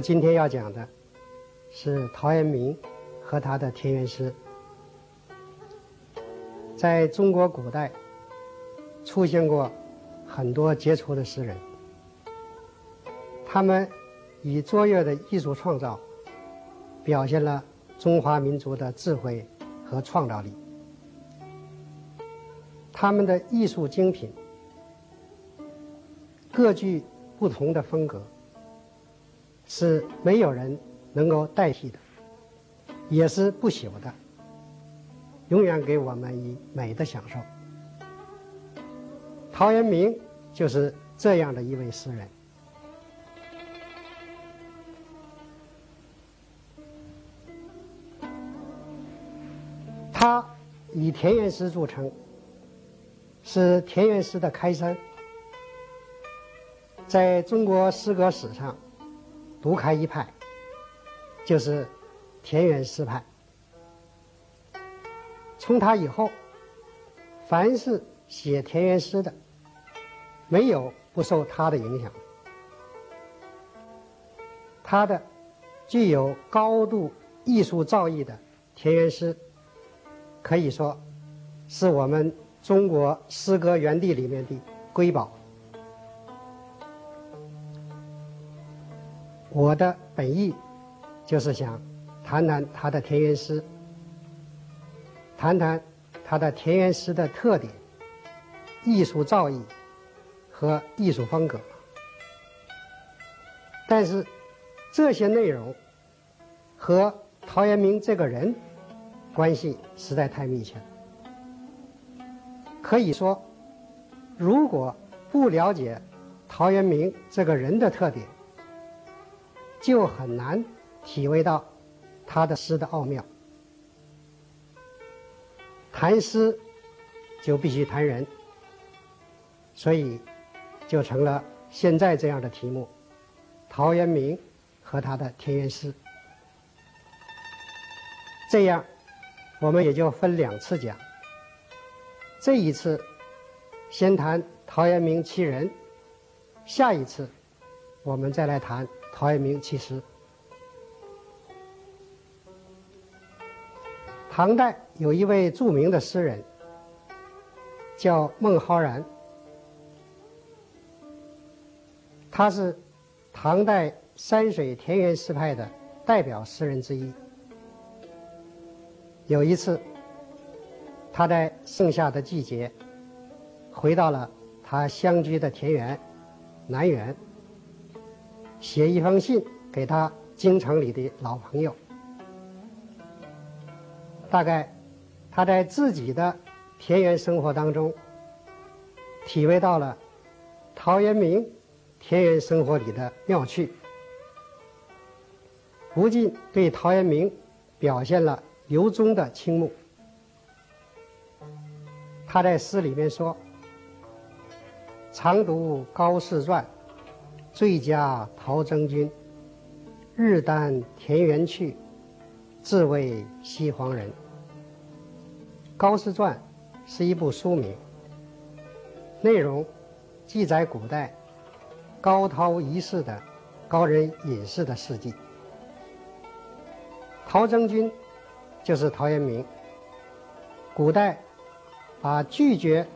今天要讲的是陶渊明和他的田园诗。在中国古代，出现过很多杰出的诗人，他们以卓越的艺术创造，表现了中华民族的智慧和创造力。他们的艺术精品，各具不同的风格，是没有人能够代替的，也是不朽的。永远给我们以美的享受。陶渊明就是这样的一位诗人。他以田园诗著称，是田园诗的开山，在中国诗歌史上独开一派，就是田园诗派。从他以后，凡是写田园诗的，没有不受他的影响。他的具有高度艺术造诣的田园诗，可以说是我们中国诗歌园地里面的瑰宝。我的本意就是想谈谈他的田园诗。谈谈他的田园诗的特点、艺术造诣和艺术风格。但是这些内容和陶渊明这个人关系实在太密切了。可以说，如果不了解陶渊明这个人的特点，就很难体会到他的诗的奥妙。谈诗就必须谈人，所以就成了现在这样的题目：陶渊明和他的田园诗。这样，我们也就分两次讲。这一次先谈陶渊明其人，下一次我们再来谈陶渊明其诗。唐代有一位著名的诗人，叫孟浩然。他是唐代山水田园诗派的代表诗人之一。有一次，他在盛夏的季节，回到了他乡居的田园南园，写一封信给他京城里的老朋友。大概他在自己的田园生活当中，体会到了陶渊明田园生活里的妙趣，不禁对陶渊明表现了由衷的倾慕。他在诗里面说：“常读高士传，最佳陶征君。日耽田园去。”自谓西黄人。《高士传》是一部书名，内容记载古代高陶一世的高人隐士的事迹。陶征君就是陶渊明。古代把拒绝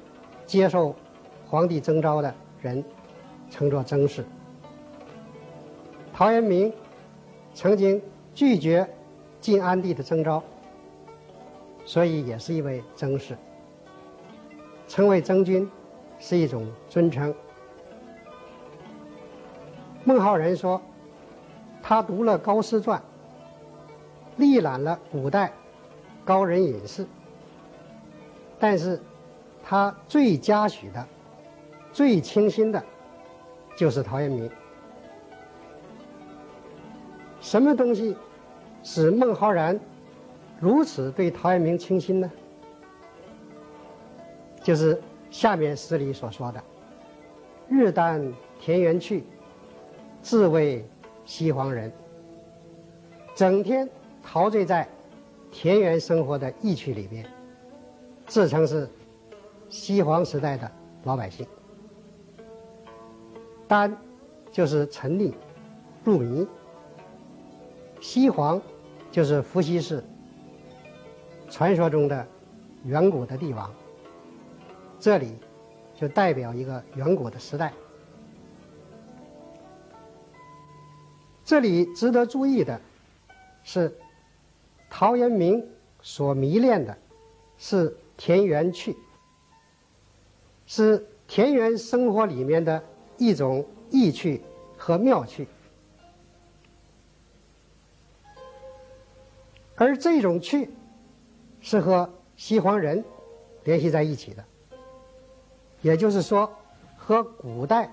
接受皇帝征召的人称作征士。陶渊明曾经拒绝。晋安帝的征召，所以也是一位征士。称为征君，是一种尊称。孟浩然说，他读了《高士传》，历览了古代高人隐士，但是他最嘉许的、最倾心的，就是陶渊明。什么东西？使孟浩然如此对陶渊明倾心呢？就是下面诗里所说的：“日耽田园去，自谓西黄人。”整天陶醉在田园生活的意趣里面，自称是西黄时代的老百姓。丹就是沉溺、入迷；西黄就是伏羲氏传说中的远古的帝王。这里就代表一个远古的时代。这里值得注意的是，陶渊明所迷恋的是田园趣，是田园生活里面的一种意趣和妙趣，而这种趣是和西黄人联系在一起的。也就是说，和古代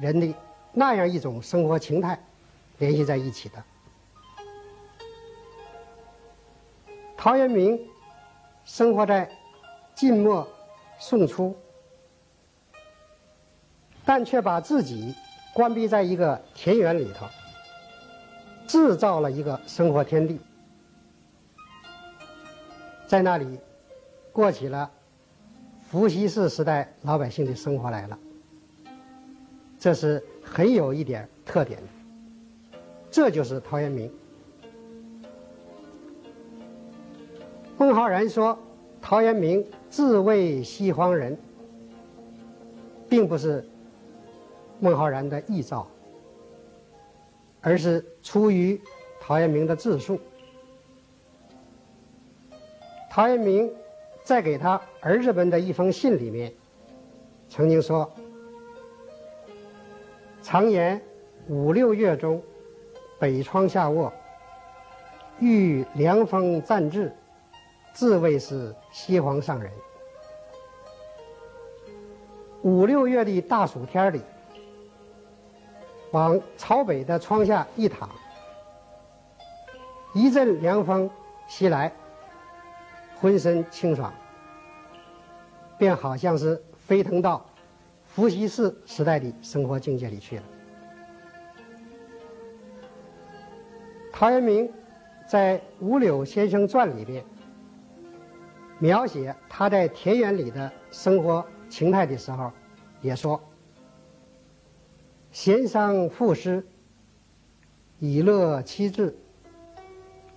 人的那样一种生活情态联系在一起的。陶渊明生活在晋末宋初，但却把自己关闭在一个田园里头，制造了一个生活天地，在那里过起了。伏羲氏时代老百姓的生活来了，这是很有一点特点的。这就是陶渊明。孟浩然说，陶渊明自谓西荒人，并不是孟浩然的臆造，而是出于陶渊明的自述。陶渊明。在给他儿子们的一封信里面，曾经说：“常言五六月中，北窗下卧，遇凉风暂至，自谓是西皇上人。”五六月的大暑天里，往朝北的窗下一躺，一阵凉风袭来。浑身清爽，便好像是飞腾到伏羲氏时代的生活境界里去了。陶渊明在《五柳先生传》里边描写他在田园里的生活情态的时候，也说：“闲商赋诗，以乐其志，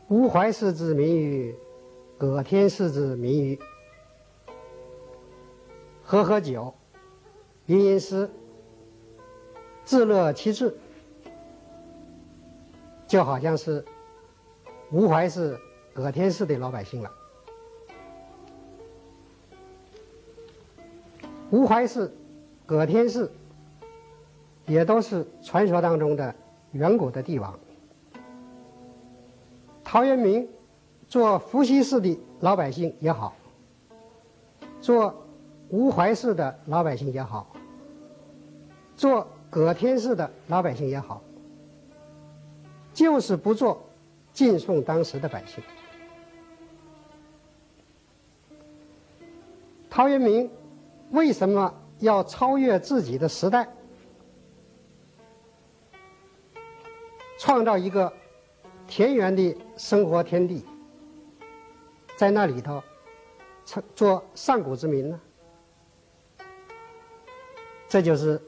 吾怀氏之民于。”葛天氏之民于喝喝酒，吟吟诗，自乐其志，就好像是吴怀氏、葛天氏的老百姓了。吴怀氏、葛天氏也都是传说当中的远古的帝王。陶渊明。做伏羲氏的老百姓也好，做吴怀氏的老百姓也好，做葛天氏的老百姓也好，就是不做晋宋当时的百姓。陶渊明为什么要超越自己的时代，创造一个田园的生活天地？在那里头，做上古之民呢？这就是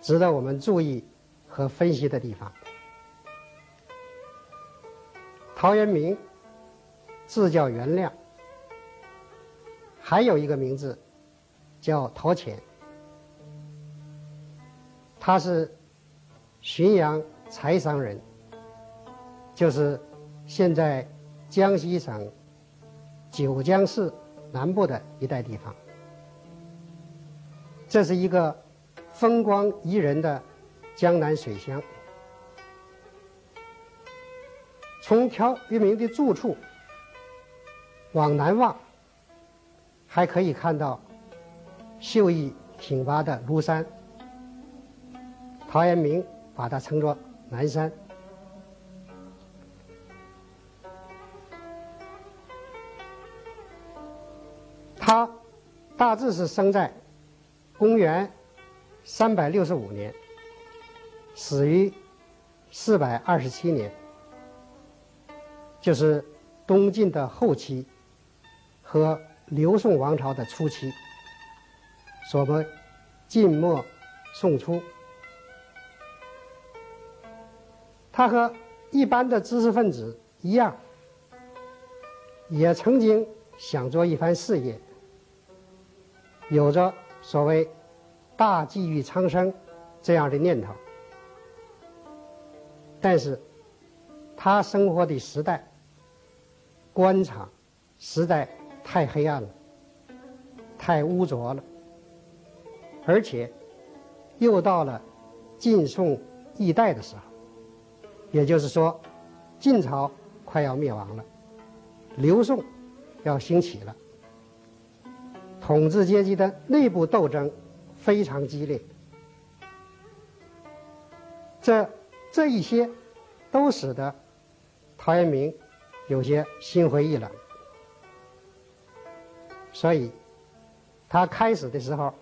值得我们注意和分析的地方。陶渊明字叫元亮，还有一个名字叫陶潜，他是浔阳柴桑人，就是现在江西省。九江市南部的一带地方，这是一个风光宜人的江南水乡。从陶渊明的住处往南望，还可以看到秀逸挺拔的庐山。陶渊明把它称作南山。大致是生在公元三百六十五年，死于四百二十七年，就是东晋的后期和刘宋王朝的初期，所谓晋末宋初。他和一般的知识分子一样，也曾经想做一番事业，有着所谓“大济于苍生”这样的念头。但是，他生活的时代，官场实在太黑暗了，太污浊了，而且又到了晋宋易代的时候。也就是说，晋朝快要灭亡了，刘宋要兴起了，统治阶级的内部斗争非常激烈，这这一些都使得陶渊明有些心灰意冷，所以他开始的时候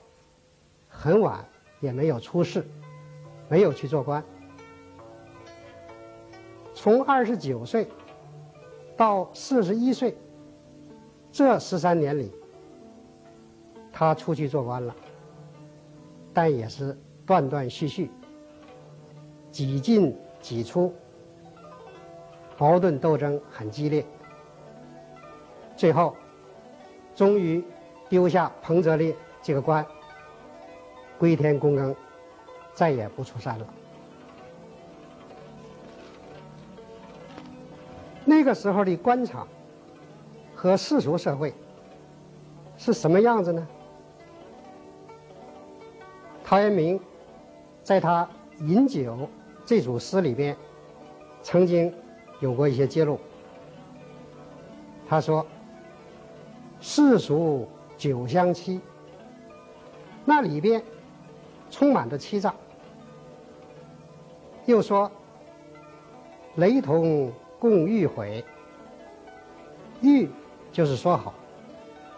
很晚也没有出仕，没有去做官。从二十九岁到四十一岁，这十三年里，他出去做官了，但也是断断续续，几进几出，矛盾斗争很激烈，最后终于丢下彭泽烈这个官，归田躬耕，再也不出山了。那个时候的官场和世俗社会是什么样子呢？陶渊明在他《饮酒》这组诗里边曾经有过一些揭露。他说：“世俗酒香妻，那里边充满着欺诈。”又说：“雷同。”共欲毁，欲就是说好，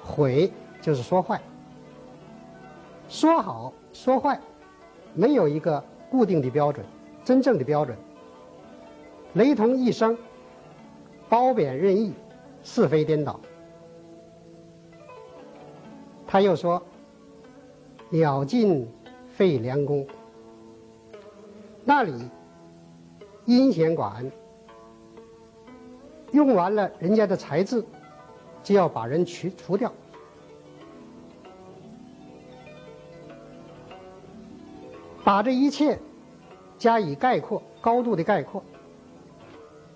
毁就是说坏。说好说坏，没有一个固定的标准，真正的标准。雷同一生，褒贬任意，是非颠倒。他又说：“鸟尽废良弓。”那里阴险寡恩。用完了人家的才智，就要把人去除掉，把这一切加以概括，高度的概括。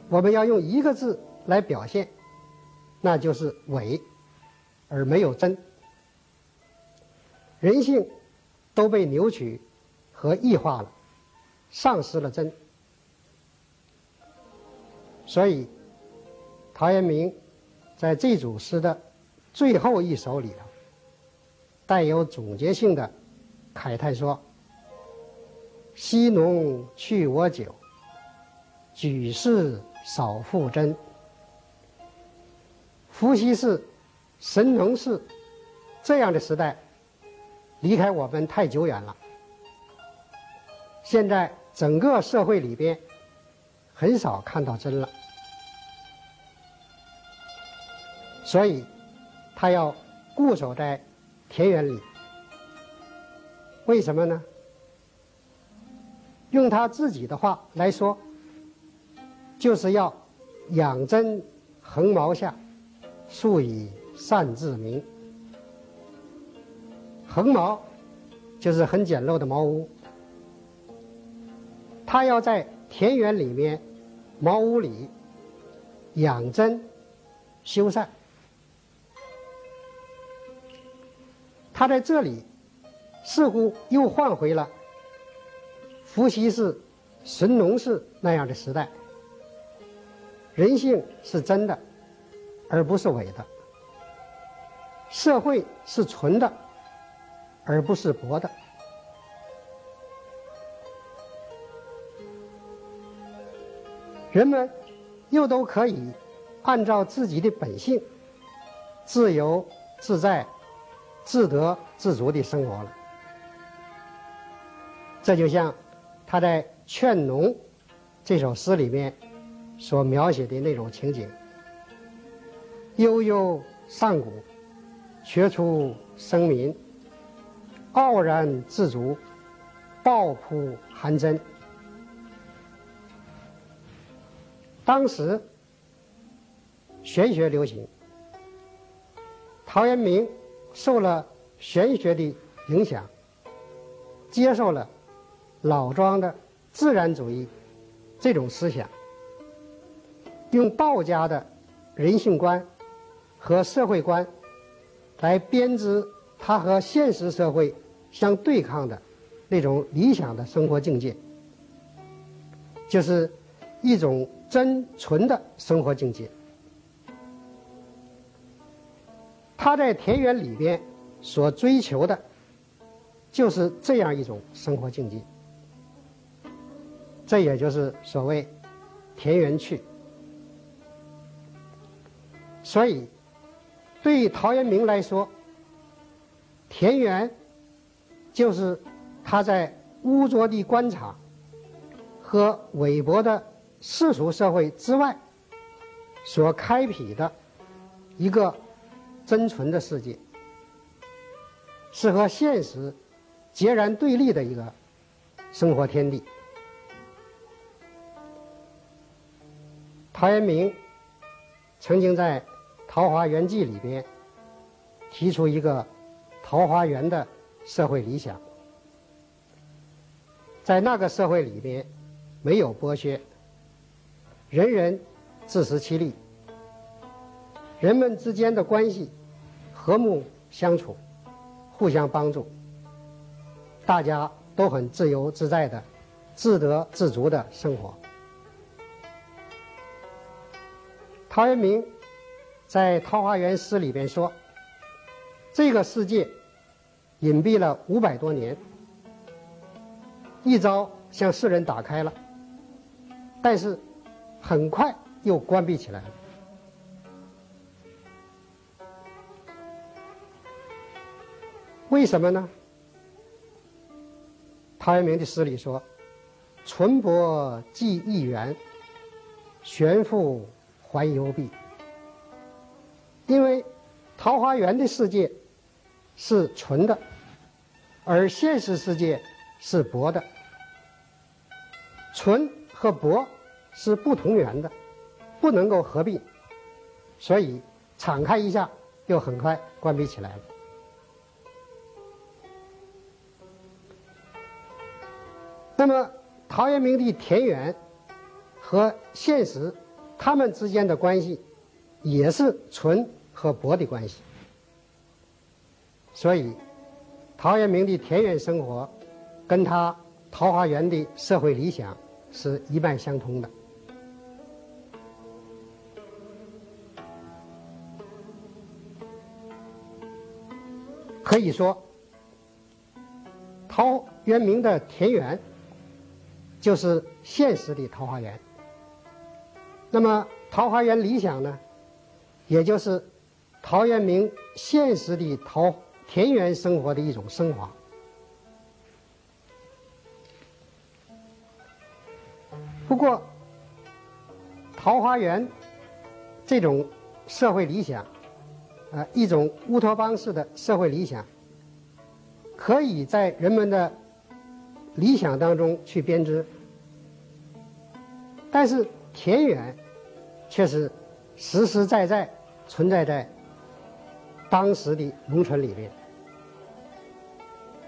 我们要用一个字来表现，那就是伪，而没有真。人性都被扭曲和异化了，丧失了真，所以。陶渊明在这组诗的最后一首里头，带有总结性的慨叹说：“昔农去我酒，举世少负真。伏羲氏、神农氏这样的时代，离开我们太久远了。现在整个社会里边，很少看到真了。”所以，他要固守在田园里。为什么呢？用他自己的话来说，就是要养真横茅下，树以善治民。横茅就是很简陋的茅屋，他要在田园里面、茅屋里养真修缮。他在这里似乎又换回了伏羲氏、神农氏那样的时代。人性是真的，而不是伪的；社会是纯的，而不是薄的。人们又都可以按照自己的本性，自由自在。自得自足的生活了，这就像他在《劝农》这首诗里面所描写的那种情景：悠悠上古，学出生民，傲然自足，抱朴含真。当时玄学流行，陶渊明受了玄学的影响，接受了老庄的自然主义这种思想，用道家的人性观和社会观来编织他和现实社会相对抗的那种理想的生活境界，就是一种真纯的生活境界。他在田园里边所追求的，就是这样一种生活境界。这也就是所谓“田园趣”。所以，对于陶渊明来说，田园就是他在污浊的官场和韦薄的世俗社会之外所开辟的一个。真纯的世界，是和现实截然对立的一个生活天地。陶渊明曾经在《桃花源记》里边提出一个桃花源的社会理想，在那个社会里边没有剥削，人人自食其力，人们之间的关系。和睦相处，互相帮助，大家都很自由自在的、自得自足的生活。陶渊明在《桃花源诗》里边说：“这个世界隐蔽了五百多年，一朝向世人打开了，但是很快又关闭起来了。”为什么呢？陶渊明的诗里说：“淳朴寄一园，玄复还幽闭。”因为桃花源的世界是纯的，而现实世界是薄的。纯和薄是不同源的，不能够合并，所以敞开一下，又很快关闭起来了。那么，陶渊明的田园和现实，他们之间的关系也是纯和薄的关系。所以，陶渊明的田园生活跟他桃花源的社会理想是一脉相通的。可以说，陶渊明的田园。就是现实的桃花源。那么桃花源理想呢，也就是陶渊明现实的桃田园生活的一种升华。不过，桃花源这种社会理想，呃，一种乌托邦式的社会理想，可以在人们的。理想当中去编织，但是田园却是实实在在存在在当时的农村里面，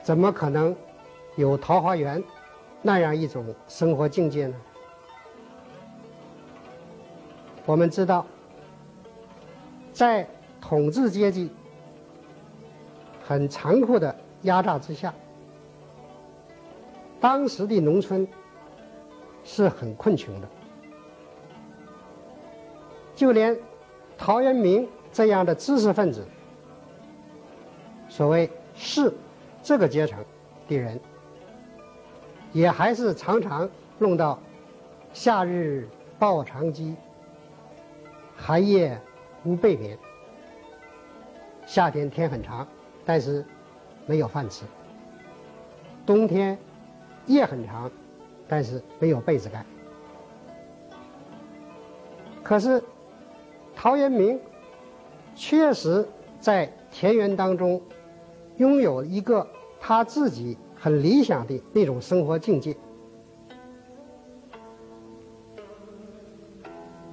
怎么可能有桃花源那样一种生活境界呢？我们知道，在统治阶级很残酷的压榨之下。当时的农村是很困穷的，就连陶渊明这样的知识分子，所谓士这个阶层的人，也还是常常弄到夏日抱长饥，寒夜无被眠。夏天天很长，但是没有饭吃；冬天。夜很长，但是没有被子盖。可是陶渊明确实在田园当中拥有一个他自己很理想的那种生活境界。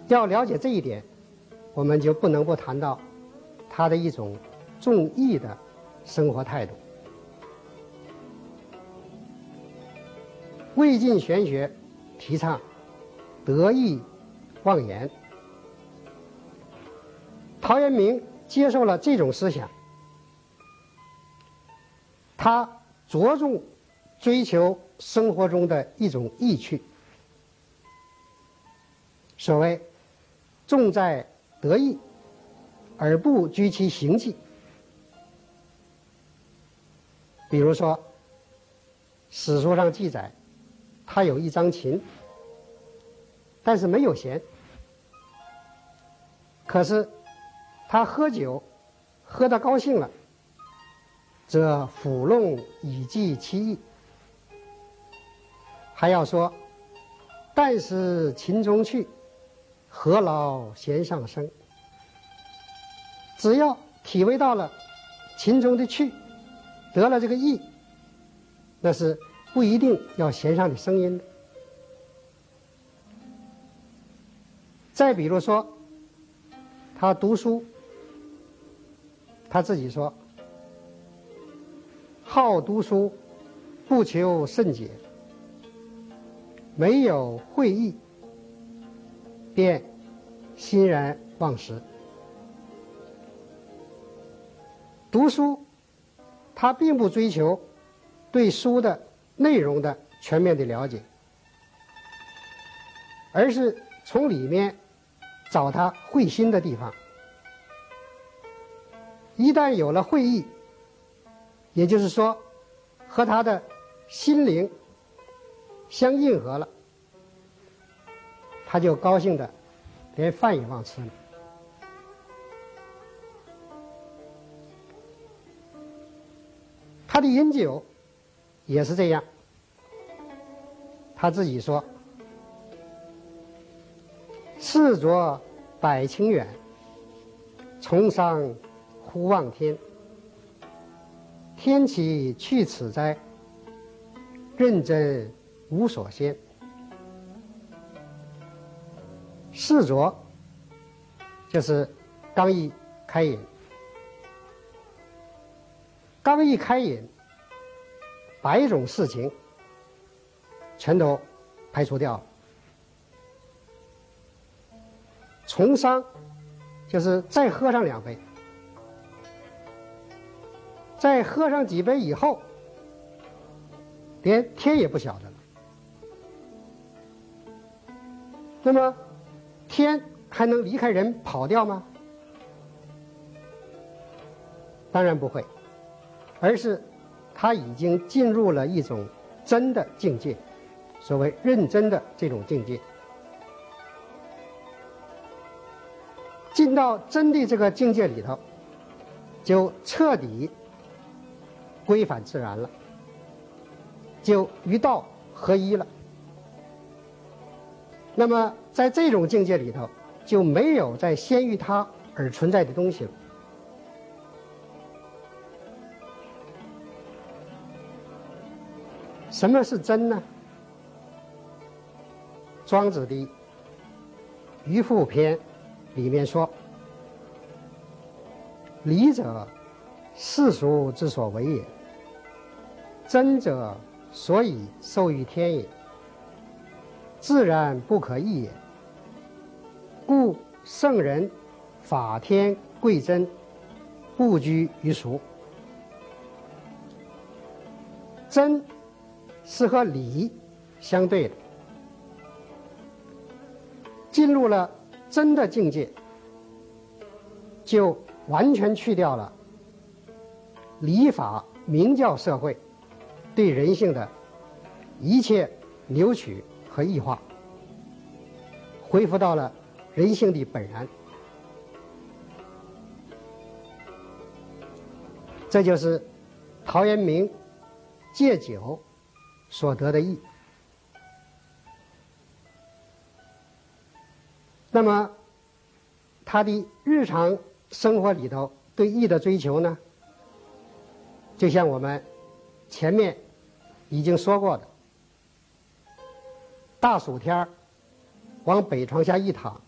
要了解这一点，我们就不能不谈到他的一种重义的生活态度。魏晋玄学提倡得意忘言，陶渊明接受了这种思想，他着重追求生活中的一种意趣。所谓“重在得意，而不拘其行迹”。比如说，史书上记载，他有一张琴，但是没有弦。可是他喝酒，喝得高兴了，则抚弄以寄其意。还要说：“但使琴中去。”何劳弦上声？只要体味到了琴中的趣，得了这个意，那是不一定要弦上的声音的。再比如说，他读书，他自己说：“好读书，不求甚解，没有会意。”便欣然忘食。读书，他并不追求对书的内容的全面的了解，而是从里面找他会心的地方。一旦有了会意，也就是说和他的心灵相应合了。他就高兴的，连饭也忘吃了。他的饮酒也是这样，他自己说：“赤着百情远，从商忽望天。天启去此哉？认真无所先。”视着，就是刚一开饮，刚一开饮，百种事情全都排除掉了。从商，就是再喝上两杯，在喝上几杯以后，连天也不晓得了。那么。天还能离开人跑掉吗？当然不会，而是他已经进入了一种真的境界，所谓认真的这种境界。进到真的这个境界里头，就彻底归返自然了，就与道合一了。那么。在这种境界里头，就没有在先于他而存在的东西了。什么是真呢？庄子的《渔父篇》里面说：“理者，世俗之所为也；真者，所以受于天也。自然不可易也。”故圣人法天贵真，不拘于俗。真是和理相对的。进入了真的境界，就完全去掉了礼法明教社会对人性的一切扭曲和异化，恢复到了。人性的本然，这就是陶渊明戒酒所得的意。那么，他的日常生活里头对义的追求呢？就像我们前面已经说过的，大暑天儿往北床下一躺。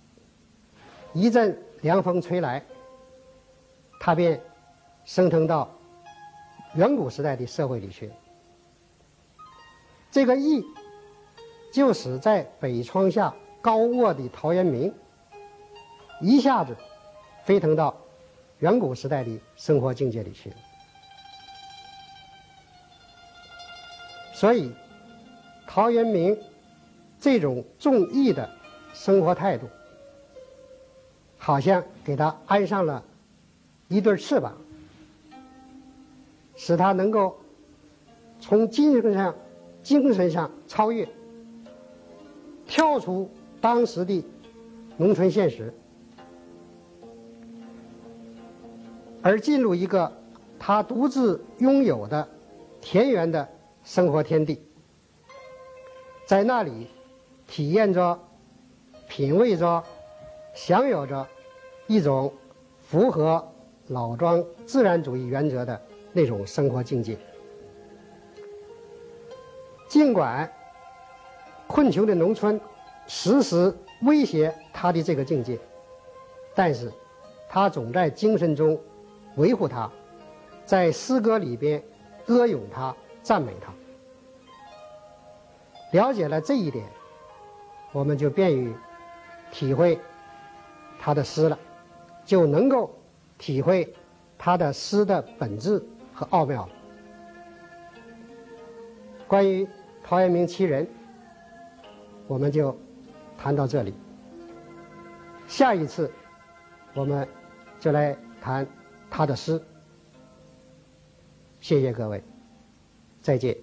一阵凉风吹来，他便升腾到远古时代的社会里去。这个意，就使在北窗下高卧的陶渊明，一下子飞腾到远古时代的生活境界里去了。所以，陶渊明这种重义的生活态度，好像给他安上了一对翅膀，使他能够从精神上。精神上超越，跳出当时的农村现实，而进入一个他独自拥有的田园的生活天地，在那里体验着、品味着、享有着一种符合老庄自然主义原则的那种生活境界。尽管困穷的农村时时威胁他的这个境界，但是他总在精神中维护他，在诗歌里边歌咏他、赞美他。了解了这一点，我们就便于体会他的诗了，就能够体会他的诗的本质和奥妙。关于。陶渊明其人，我们就谈到这里。下一次，我们就来谈他的诗。谢谢各位，再见。